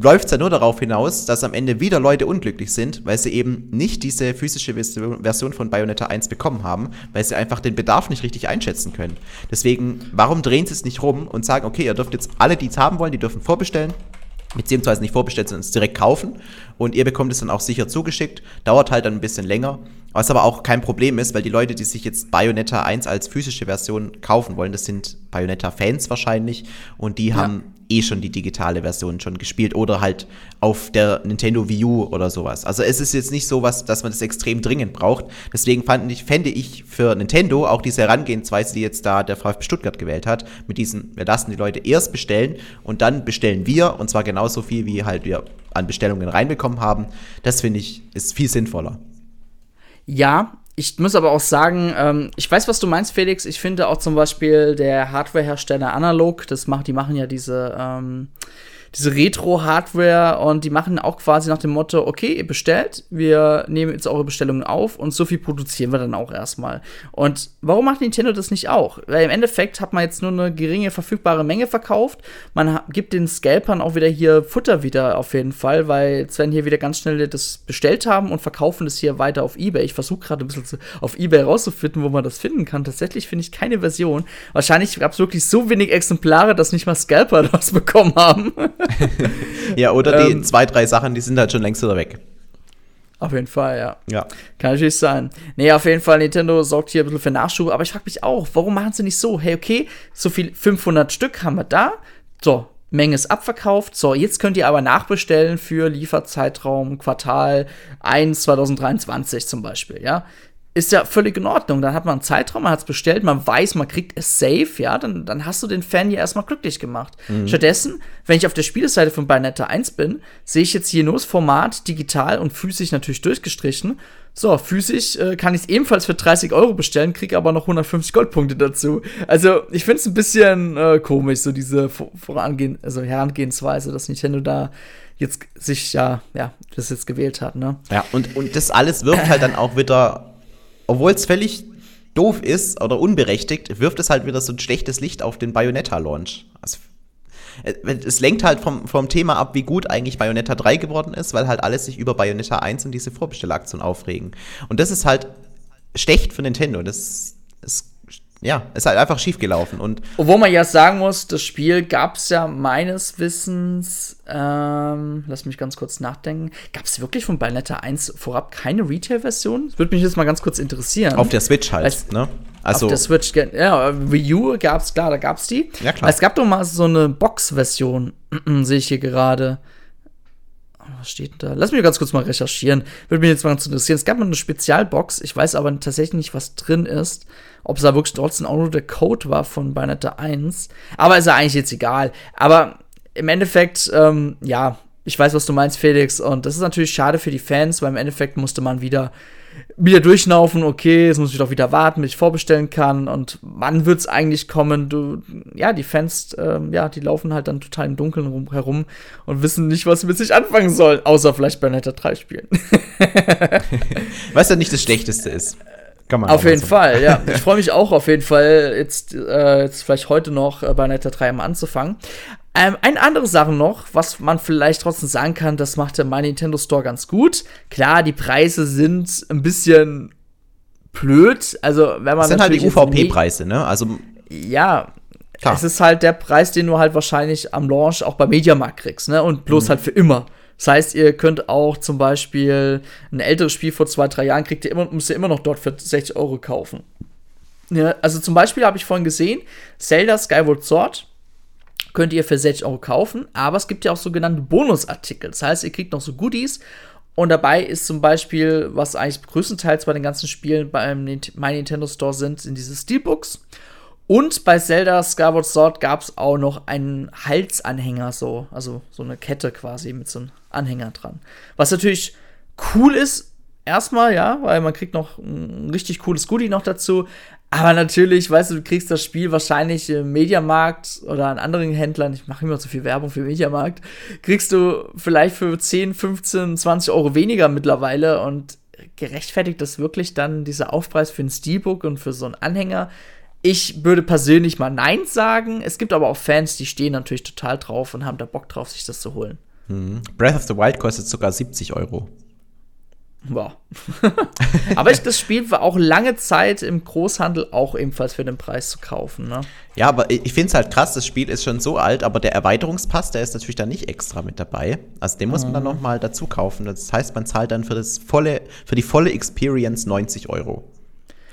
läuft es ja nur darauf hinaus, dass am Ende wieder Leute unglücklich sind, weil sie eben nicht diese physische Version von Bayonetta 1 bekommen haben, weil sie einfach den Bedarf nicht richtig einschätzen können. Deswegen, warum drehen sie es nicht rum und sagen, okay, ihr dürft jetzt alle, die es haben wollen, die dürfen vorbestellen beziehungsweise nicht vorbestellt, sondern es direkt kaufen und ihr bekommt es dann auch sicher zugeschickt. Dauert halt dann ein bisschen länger, was aber auch kein Problem ist, weil die Leute, die sich jetzt Bayonetta 1 als physische Version kaufen wollen, das sind Bayonetta-Fans wahrscheinlich und die ja. haben eh schon die digitale Version schon gespielt oder halt auf der Nintendo Wii U oder sowas. Also es ist jetzt nicht so was, dass man das extrem dringend braucht. Deswegen fand ich, fände ich für Nintendo auch diese Herangehensweise, die jetzt da der VfB Stuttgart gewählt hat, mit diesen, wir lassen die Leute erst bestellen und dann bestellen wir und zwar genauso viel, wie halt wir an Bestellungen reinbekommen haben. Das finde ich, ist viel sinnvoller. Ja, ich muss aber auch sagen, ähm, ich weiß, was du meinst, Felix. Ich finde auch zum Beispiel der Hardwarehersteller Analog, das macht, die machen ja diese ähm, diese Retro-Hardware und die machen auch quasi nach dem Motto, okay, ihr bestellt, wir nehmen jetzt eure Bestellungen auf und so viel produzieren wir dann auch erstmal. Und warum macht Nintendo das nicht auch? Weil im Endeffekt hat man jetzt nur eine geringe verfügbare Menge verkauft. Man gibt den Scalpern auch wieder hier Futter wieder auf jeden Fall, weil jetzt werden hier wieder ganz schnell das bestellt haben und verkaufen das hier weiter auf Ebay. Ich versuche gerade ein bisschen auf Ebay rauszufinden, wo man das finden kann. Tatsächlich finde ich keine Version. Wahrscheinlich gab es wirklich so wenig Exemplare, dass nicht mal Scalper [laughs] das bekommen haben. [laughs] ja, oder die ähm, zwei, drei Sachen, die sind halt schon längst wieder weg. Auf jeden Fall, ja. Ja. Kann natürlich sein. Nee, auf jeden Fall, Nintendo sorgt hier ein bisschen für Nachschub, aber ich frage mich auch, warum machen sie nicht so? Hey, okay, so viel 500 Stück haben wir da. So, Menge ist abverkauft. So, jetzt könnt ihr aber nachbestellen für Lieferzeitraum Quartal 1 2023 zum Beispiel, ja ist ja völlig in Ordnung. Dann hat man einen Zeitraum, man hat es bestellt, man weiß, man kriegt es safe, ja, dann, dann hast du den Fan ja erstmal glücklich gemacht. Mhm. Stattdessen, wenn ich auf der Spieleseite von Bayonetta 1 bin, sehe ich jetzt hier nur das Format digital und physisch natürlich durchgestrichen. So, physisch äh, kann ich es ebenfalls für 30 Euro bestellen, kriege aber noch 150 Goldpunkte dazu. Also, ich finde es ein bisschen äh, komisch, so diese Vorangehen, also Herangehensweise, dass Nintendo da jetzt sich ja, ja, das jetzt gewählt hat, ne? Ja, und, und das alles wirkt halt dann auch wieder obwohl es völlig doof ist oder unberechtigt, wirft es halt wieder so ein schlechtes Licht auf den Bayonetta-Launch. Also, äh, es lenkt halt vom, vom Thema ab, wie gut eigentlich Bayonetta 3 geworden ist, weil halt alles sich über Bayonetta 1 und diese Vorbestellaktion aufregen. Und das ist halt schlecht für Nintendo. Das ist ja, ist halt einfach schief gelaufen. Und Obwohl man ja sagen muss, das Spiel gab es ja meines Wissens, ähm, lass mich ganz kurz nachdenken, gab es wirklich von Bayonetta 1 vorab keine Retail-Version? Das würde mich jetzt mal ganz kurz interessieren. Auf der Switch halt, Als, ne? Also, auf der Switch, ja, Wii U gab es, klar, da gab es die. Ja, klar. Es gab doch mal so eine Box-Version, [clears throat] sehe ich hier gerade. Was steht denn da? Lass mich ganz kurz mal recherchieren. Würde mich jetzt mal ganz interessieren. Es gab mal eine Spezialbox, ich weiß aber tatsächlich nicht, was drin ist ob es da wirklich trotzdem auch nur der Code war von Bayonetta 1. Aber ist ja eigentlich jetzt egal. Aber im Endeffekt, ähm, ja, ich weiß, was du meinst, Felix. Und das ist natürlich schade für die Fans, weil im Endeffekt musste man wieder wieder durchlaufen, okay, jetzt muss ich doch wieder warten, bis ich vorbestellen kann und wann wird's eigentlich kommen? Du, ja, die Fans, ähm, ja, die laufen halt dann total im Dunkeln rum, herum und wissen nicht, was sie mit sich anfangen sollen, außer vielleicht bei Netter 3 spielen. [laughs] was ja nicht das Schlechteste ist. Kann man auf jeden so. Fall, ja. [laughs] Ich freue mich auch auf jeden Fall, jetzt, äh, jetzt vielleicht heute noch äh, bei Netter 3 mal anzufangen. Ähm, eine andere Sache noch, was man vielleicht trotzdem sagen kann, das macht der My Nintendo Store ganz gut. Klar, die Preise sind ein bisschen blöd. Also, wenn man. Das sind halt die UVP-Preise, ne? Also. Ja, Klar. Es ist halt der Preis, den du halt wahrscheinlich am Launch auch bei Mediamarkt kriegst, ne? Und bloß mhm. halt für immer. Das heißt, ihr könnt auch zum Beispiel ein älteres Spiel vor zwei, drei Jahren kriegt ihr immer, müsst ihr immer noch dort für 60 Euro kaufen. Ja, also zum Beispiel habe ich vorhin gesehen, Zelda Skyward Sword könnt ihr für 60 Euro kaufen, aber es gibt ja auch sogenannte Bonusartikel. Das heißt, ihr kriegt noch so Goodies Und dabei ist zum Beispiel, was eigentlich größtenteils bei den ganzen Spielen beim My Nintendo Store sind, sind diese Steelbooks. Und bei Zelda Skyward Sword gab es auch noch einen Halsanhänger, so, also so eine Kette quasi mit so einem Anhänger dran. Was natürlich cool ist, erstmal, ja, weil man kriegt noch ein richtig cooles Goodie noch dazu. Aber natürlich, weißt du, du kriegst das Spiel wahrscheinlich im Mediamarkt oder an anderen Händlern, ich mache immer zu viel Werbung für Mediamarkt, kriegst du vielleicht für 10, 15, 20 Euro weniger mittlerweile und gerechtfertigt das wirklich dann dieser Aufpreis für ein Steelbook und für so einen Anhänger? Ich würde persönlich mal Nein sagen. Es gibt aber auch Fans, die stehen natürlich total drauf und haben da Bock drauf, sich das zu holen. Mhm. Breath of the Wild kostet sogar 70 Euro. Wow. [laughs] Aber ich, das Spiel war auch lange Zeit im Großhandel auch ebenfalls für den Preis zu kaufen. Ne? Ja, aber ich finde es halt krass, das Spiel ist schon so alt, aber der Erweiterungspass, der ist natürlich da nicht extra mit dabei. Also den muss man dann mhm. noch mal dazu kaufen. Das heißt, man zahlt dann für das volle, für die volle Experience 90 Euro.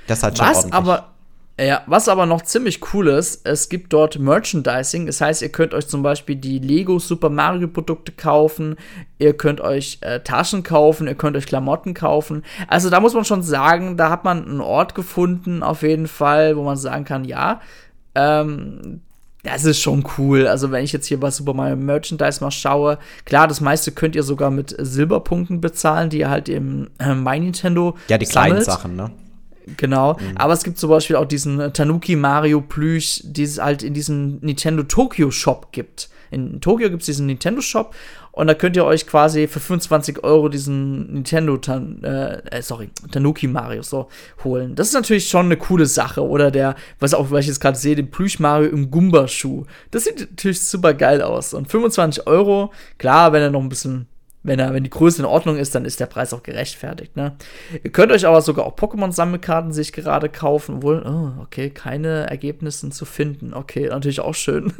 Das ist halt schon Was ordentlich. aber ja, was aber noch ziemlich cool ist, es gibt dort Merchandising. Das heißt, ihr könnt euch zum Beispiel die Lego Super Mario Produkte kaufen, ihr könnt euch äh, Taschen kaufen, ihr könnt euch Klamotten kaufen. Also da muss man schon sagen, da hat man einen Ort gefunden, auf jeden Fall, wo man sagen kann, ja, ähm, das ist schon cool. Also, wenn ich jetzt hier bei Super Mario Merchandise mal schaue, klar, das meiste könnt ihr sogar mit Silberpunkten bezahlen, die ihr halt im äh, My Nintendo. Ja, die sammelt. kleinen Sachen, ne? Genau, mhm. aber es gibt zum Beispiel auch diesen Tanuki Mario Plüsch, die es halt in diesem Nintendo Tokyo Shop gibt. In Tokio gibt es diesen Nintendo Shop und da könnt ihr euch quasi für 25 Euro diesen Nintendo, Tan äh, äh, sorry, Tanuki Mario so holen. Das ist natürlich schon eine coole Sache. Oder der, was auch, was ich jetzt gerade sehe, den Plüsch Mario im Gumba-Schuh. Das sieht natürlich super geil aus. Und 25 Euro, klar, wenn er noch ein bisschen wenn, er, wenn die Größe in Ordnung ist, dann ist der Preis auch gerechtfertigt. Ne? Ihr könnt euch aber sogar auch Pokémon-Sammelkarten sich gerade kaufen. Wohl, oh, okay, keine Ergebnisse zu finden. Okay, natürlich auch schön.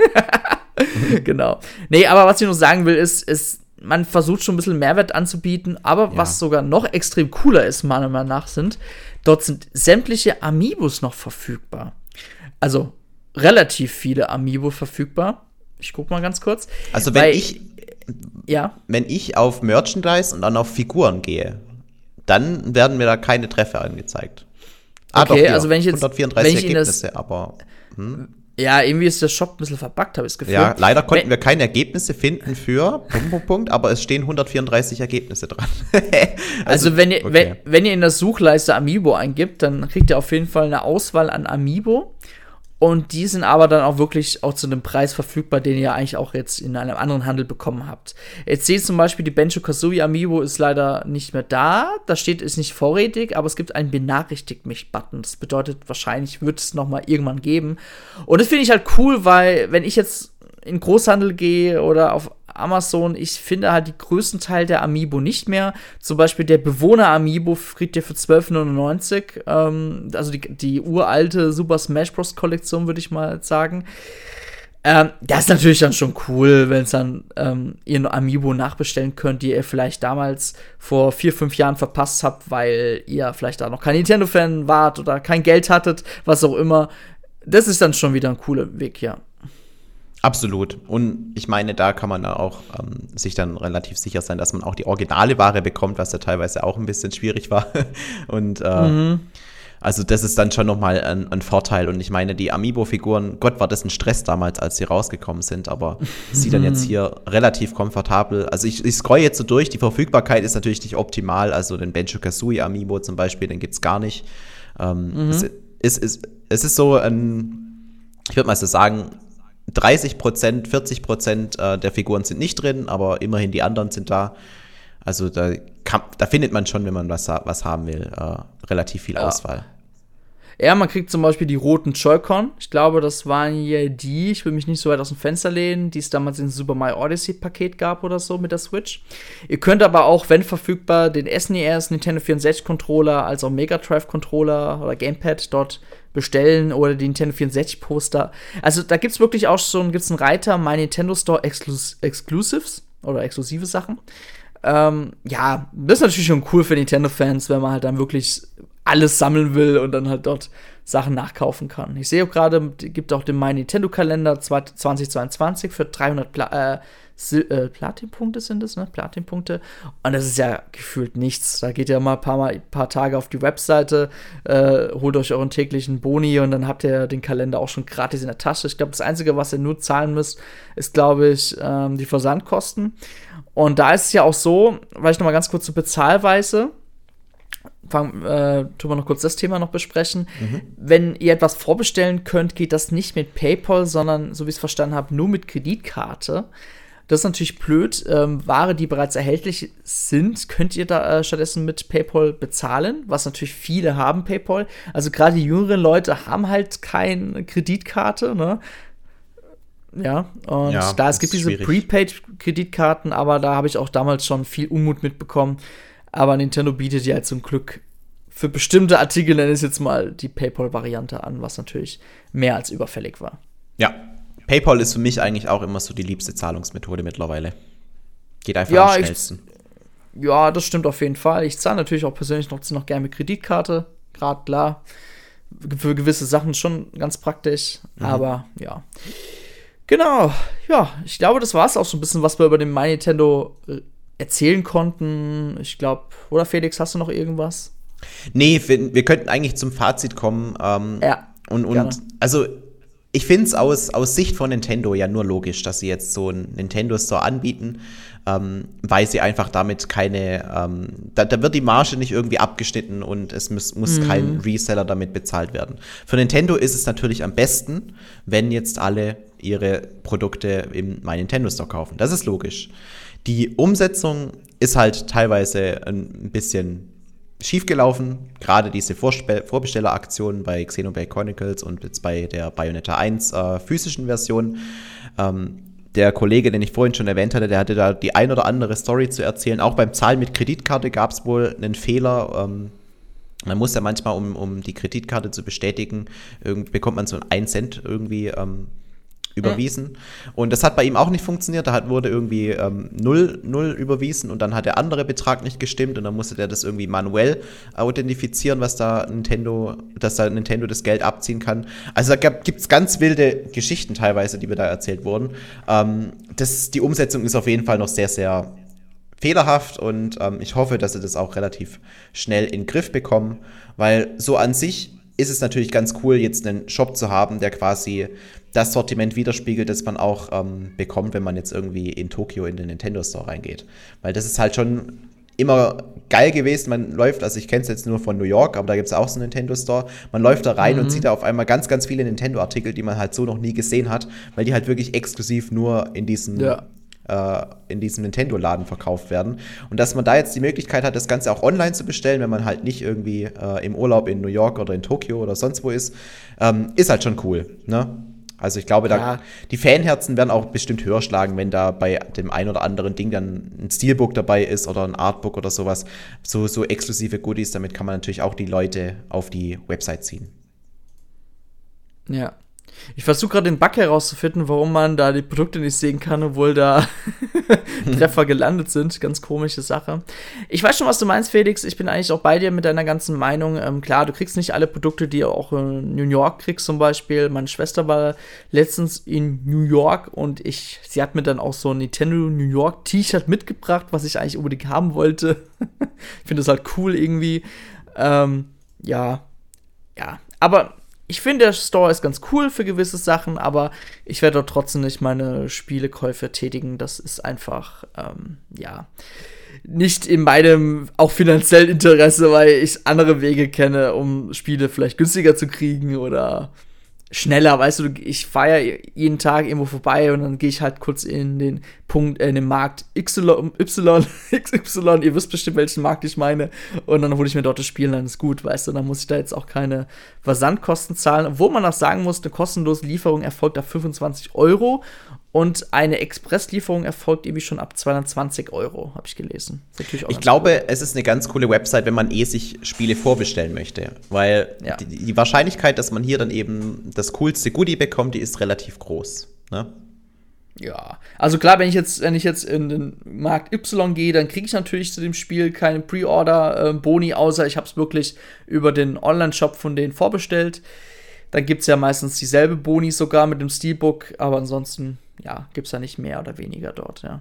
[laughs] genau. Nee, aber was ich nur sagen will, ist, ist, man versucht schon ein bisschen Mehrwert anzubieten, aber ja. was sogar noch extrem cooler ist, meiner Meinung nach, sind, dort sind sämtliche Amiibos noch verfügbar. Also relativ viele Amiibo verfügbar. Ich guck mal ganz kurz. Also wenn ich ja. Wenn ich auf Merchandise und dann auf Figuren gehe, dann werden mir da keine Treffer angezeigt. Ah, okay, doch, also wenn ich jetzt 134 wenn ich Ergebnisse, das, aber hm? Ja, irgendwie ist der Shop ein bisschen verbuggt, habe ich das Gefühl. Ja, leider konnten wenn, wir keine Ergebnisse finden für [laughs] Punkt, Punkt, Punkt, aber es stehen 134 Ergebnisse dran. [laughs] also, also, wenn, ihr, okay. wenn, wenn ihr in der Suchleiste Amiibo eingibt, dann kriegt ihr auf jeden Fall eine Auswahl an Amiibo. Und die sind aber dann auch wirklich auch zu einem Preis verfügbar, den ihr eigentlich auch jetzt in einem anderen Handel bekommen habt. Jetzt seht zum Beispiel, die Benjo Kazooie Amiibo ist leider nicht mehr da. Da steht, ist nicht vorrätig, aber es gibt einen Benachrichtigt mich-Button. Das bedeutet, wahrscheinlich wird es nochmal irgendwann geben. Und das finde ich halt cool, weil wenn ich jetzt in Großhandel gehe oder auf Amazon, ich finde halt die größten Teil der Amiibo nicht mehr. Zum Beispiel der Bewohner Amiibo kriegt ihr für 12,99. Ähm, also die, die uralte Super Smash Bros. Kollektion, würde ich mal sagen. Ähm, das ist natürlich dann schon cool, wenn es dann ähm, ihr Amiibo nachbestellen könnt, die ihr vielleicht damals vor vier, fünf Jahren verpasst habt, weil ihr vielleicht da noch kein Nintendo-Fan wart oder kein Geld hattet, was auch immer. Das ist dann schon wieder ein cooler Weg, ja. Absolut. Und ich meine, da kann man auch ähm, sich dann relativ sicher sein, dass man auch die originale Ware bekommt, was ja teilweise auch ein bisschen schwierig war. [laughs] Und äh, mhm. also das ist dann schon nochmal ein, ein Vorteil. Und ich meine, die Amiibo-Figuren, Gott, war das ein Stress damals, als sie rausgekommen sind, aber [laughs] sieht dann jetzt hier relativ komfortabel. Also ich, ich scroll jetzt so durch, die Verfügbarkeit ist natürlich nicht optimal. Also den Benjo Kazooie Amiibo zum Beispiel, den gibt es gar nicht. Ähm, mhm. es, ist, ist, es ist so ein, ich würde mal so sagen, 30 Prozent, 40 Prozent äh, der Figuren sind nicht drin, aber immerhin die anderen sind da. Also da, kann, da findet man schon, wenn man was, was haben will, äh, relativ viel ja. Auswahl. Ja, man kriegt zum Beispiel die roten Joy-Con. Ich glaube, das waren ja die, ich will mich nicht so weit aus dem Fenster lehnen, die es damals in Super Mario Odyssey-Paket gab oder so mit der Switch. Ihr könnt aber auch, wenn verfügbar, den SNES, Nintendo 64-Controller, als auch Mega Drive-Controller oder Gamepad dort bestellen oder die Nintendo 64 Poster. Also da gibt es wirklich auch schon gibt's einen Reiter My Nintendo Store Exclus Exclusives oder exklusive Sachen. Ähm, ja, das ist natürlich schon cool für Nintendo-Fans, wenn man halt dann wirklich alles sammeln will und dann halt dort Sachen nachkaufen kann. Ich sehe auch gerade, gibt auch den My Nintendo Kalender 2022 für 300 Pla äh, äh, Platinpunkte sind es, ne? Platinpunkte. Und das ist ja gefühlt nichts. Da geht ihr mal ein paar, mal, paar Tage auf die Webseite, äh, holt euch euren täglichen Boni und dann habt ihr den Kalender auch schon gratis in der Tasche. Ich glaube, das Einzige, was ihr nur zahlen müsst, ist, glaube ich, ähm, die Versandkosten. Und da ist es ja auch so, weil ich noch mal ganz kurz zur Bezahlweise fangen, äh, tun wir noch kurz das Thema noch besprechen. Mhm. Wenn ihr etwas vorbestellen könnt, geht das nicht mit PayPal, sondern, so wie ich es verstanden habe, nur mit Kreditkarte. Das ist natürlich blöd. Ähm, Ware, die bereits erhältlich sind, könnt ihr da äh, stattdessen mit PayPal bezahlen, was natürlich viele haben, PayPal. Also gerade die jüngeren Leute haben halt keine Kreditkarte, ne? Ja, und ja, da es gibt diese Prepaid-Kreditkarten, aber da habe ich auch damals schon viel Unmut mitbekommen. Aber Nintendo bietet ja zum Glück für bestimmte Artikel, nenne ich es jetzt mal, die PayPal-Variante an, was natürlich mehr als überfällig war. Ja, PayPal ist für mich eigentlich auch immer so die liebste Zahlungsmethode mittlerweile. Geht einfach ja, am schnellsten. Ich, ja, das stimmt auf jeden Fall. Ich zahle natürlich auch persönlich noch, noch gerne mit Kreditkarte, gerade klar. Für gewisse Sachen schon ganz praktisch, mhm. aber ja. Genau, ja, ich glaube, das war es auch so ein bisschen, was wir über den My Nintendo erzählen konnten. Ich glaube, oder Felix, hast du noch irgendwas? Nee, wir, wir könnten eigentlich zum Fazit kommen. Ähm, ja. Und, und also ich finde es aus, aus Sicht von Nintendo ja nur logisch, dass sie jetzt so einen Nintendo Store anbieten, ähm, weil sie einfach damit keine, ähm, da, da, wird die Marge nicht irgendwie abgeschnitten und es muss, muss mhm. kein Reseller damit bezahlt werden. Für Nintendo ist es natürlich am besten, wenn jetzt alle ihre Produkte im My Nintendo Store kaufen. Das ist logisch. Die Umsetzung ist halt teilweise ein bisschen schiefgelaufen. Gerade diese Vorbestelleraktion bei Xenoblade Chronicles und jetzt bei der Bayonetta 1 äh, physischen Version. Ähm, der Kollege, den ich vorhin schon erwähnt hatte, der hatte da die ein oder andere Story zu erzählen. Auch beim Zahlen mit Kreditkarte gab es wohl einen Fehler. Ähm, man muss ja manchmal, um, um die Kreditkarte zu bestätigen, bekommt man so einen Cent irgendwie ähm, überwiesen. Mhm. Und das hat bei ihm auch nicht funktioniert. Da hat, wurde irgendwie ähm, null, null überwiesen und dann hat der andere Betrag nicht gestimmt und dann musste der das irgendwie manuell authentifizieren, was da Nintendo, dass da Nintendo das Geld abziehen kann. Also da gibt es ganz wilde Geschichten teilweise, die mir da erzählt wurden. Ähm, das, die Umsetzung ist auf jeden Fall noch sehr, sehr fehlerhaft und ähm, ich hoffe, dass sie das auch relativ schnell in den Griff bekommen, weil so an sich ist es natürlich ganz cool, jetzt einen Shop zu haben, der quasi das Sortiment widerspiegelt, das man auch ähm, bekommt, wenn man jetzt irgendwie in Tokio in den Nintendo Store reingeht. Weil das ist halt schon immer geil gewesen. Man läuft, also ich kenne es jetzt nur von New York, aber da gibt es auch so einen Nintendo Store. Man läuft da rein mhm. und sieht da auf einmal ganz, ganz viele Nintendo-Artikel, die man halt so noch nie gesehen hat, weil die halt wirklich exklusiv nur in diesem ja äh, in diesem Nintendo-Laden verkauft werden. Und dass man da jetzt die Möglichkeit hat, das Ganze auch online zu bestellen, wenn man halt nicht irgendwie äh, im Urlaub in New York oder in Tokio oder sonst wo ist, ähm, ist halt schon cool. Ne? Also ich glaube, da, ja. die Fanherzen werden auch bestimmt höher schlagen, wenn da bei dem ein oder anderen Ding dann ein Steelbook dabei ist oder ein Artbook oder sowas. So, so exklusive Goodies, damit kann man natürlich auch die Leute auf die Website ziehen. Ja. Ich versuche gerade den Bug herauszufinden, warum man da die Produkte nicht sehen kann, obwohl da [laughs] Treffer gelandet sind. Ganz komische Sache. Ich weiß schon, was du meinst, Felix. Ich bin eigentlich auch bei dir mit deiner ganzen Meinung. Ähm, klar, du kriegst nicht alle Produkte, die du auch in New York kriegst, zum Beispiel. Meine Schwester war letztens in New York und ich, sie hat mir dann auch so ein Nintendo New York T-Shirt mitgebracht, was ich eigentlich unbedingt haben wollte. [laughs] ich finde das halt cool irgendwie. Ähm, ja, ja. Aber ich finde, der Store ist ganz cool für gewisse Sachen, aber ich werde dort trotzdem nicht meine Spielekäufe tätigen. Das ist einfach, ähm, ja, nicht in meinem auch finanziellen Interesse, weil ich andere Wege kenne, um Spiele vielleicht günstiger zu kriegen oder schneller, weißt du, ich fahre ja jeden Tag irgendwo vorbei und dann gehe ich halt kurz in den Punkt, äh, in den Markt Y, Y, [laughs] XY, ihr wisst bestimmt, welchen Markt ich meine, und dann hole ich mir dort das Spiel, dann ist gut, weißt du, dann muss ich da jetzt auch keine Versandkosten zahlen, obwohl man auch sagen muss, eine kostenlose Lieferung erfolgt ab 25 Euro und eine Expresslieferung erfolgt irgendwie schon ab 220 Euro, habe ich gelesen. ich glaube, cool. es ist eine ganz coole Website, wenn man eh sich Spiele vorbestellen möchte. Weil ja. die, die, Wahrscheinlichkeit, dass man hier dann eben das coolste Goodie bekommt, die ist relativ groß. Ne? Ja, also klar, wenn ich jetzt, wenn ich jetzt in den Markt Y gehe, dann kriege ich natürlich zu dem Spiel keine Pre-Order-Boni, äh, außer ich habe es wirklich über den Online-Shop von denen vorbestellt. Dann gibt es ja meistens dieselbe Boni sogar mit dem Steelbook, aber ansonsten, ja, gibt es ja nicht mehr oder weniger dort, ja.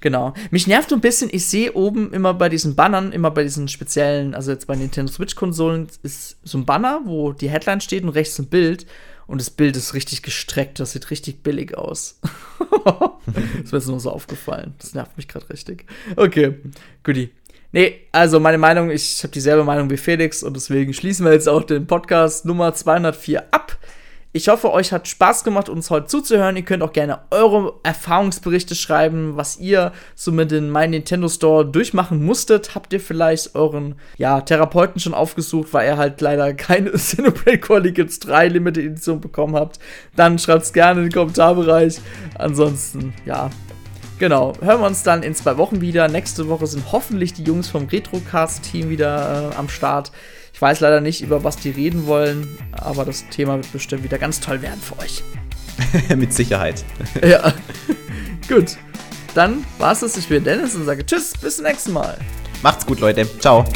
Genau. Mich nervt ein bisschen, ich sehe oben immer bei diesen Bannern, immer bei diesen speziellen, also jetzt bei Nintendo Switch-Konsolen, ist so ein Banner, wo die Headline steht und rechts ein Bild. Und das Bild ist richtig gestreckt, das sieht richtig billig aus. das [laughs] ist mir nur so aufgefallen. Das nervt mich gerade richtig. Okay, goodie. Nee, also meine Meinung, ich habe dieselbe Meinung wie Felix und deswegen schließen wir jetzt auch den Podcast Nummer 204 ab. Ich hoffe, euch hat Spaß gemacht, uns heute zuzuhören. Ihr könnt auch gerne eure Erfahrungsberichte schreiben, was ihr so mit in meinem Nintendo Store durchmachen musstet. Habt ihr vielleicht euren ja, Therapeuten schon aufgesucht, weil ihr halt leider keine [laughs] Cinebrate Qualities 3 Limited Edition bekommen habt? Dann schreibt es gerne in den Kommentarbereich. Ansonsten, ja, Genau, hören wir uns dann in zwei Wochen wieder. Nächste Woche sind hoffentlich die Jungs vom Retrocast-Team wieder äh, am Start. Ich weiß leider nicht, über was die reden wollen, aber das Thema wird bestimmt wieder ganz toll werden für euch. [laughs] Mit Sicherheit. [laughs] ja. gut. Dann war es das. Ich bin Dennis und sage Tschüss, bis zum nächsten Mal. Macht's gut, Leute. Ciao.